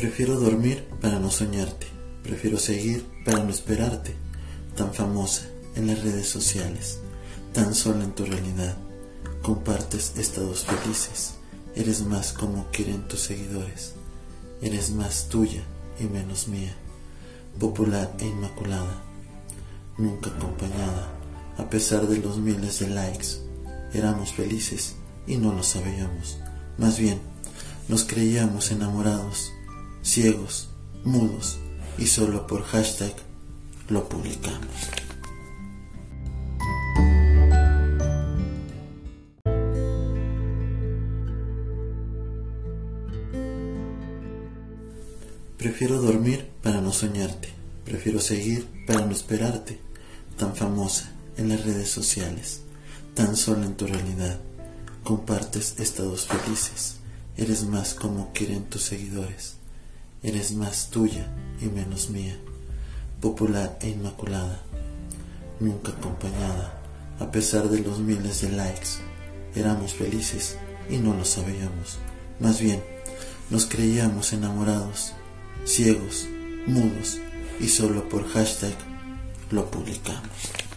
Prefiero dormir para no soñarte. Prefiero seguir para no esperarte. Tan famosa en las redes sociales. Tan sola en tu realidad. Compartes estados felices. Eres más como quieren tus seguidores. Eres más tuya y menos mía. Popular e inmaculada. Nunca acompañada. A pesar de los miles de likes. Éramos felices y no lo sabíamos. Más bien, nos creíamos enamorados ciegos, mudos, y solo por hashtag lo publicamos. Prefiero dormir para no soñarte, prefiero seguir para no esperarte, tan famosa en las redes sociales, tan sola en tu realidad, compartes estados felices, eres más como quieren tus seguidores eres más tuya y menos mía, popular e inmaculada, nunca acompañada, a pesar de los miles de likes, éramos felices y no lo sabíamos, más bien nos creíamos enamorados, ciegos, mudos y solo por hashtag lo publicamos.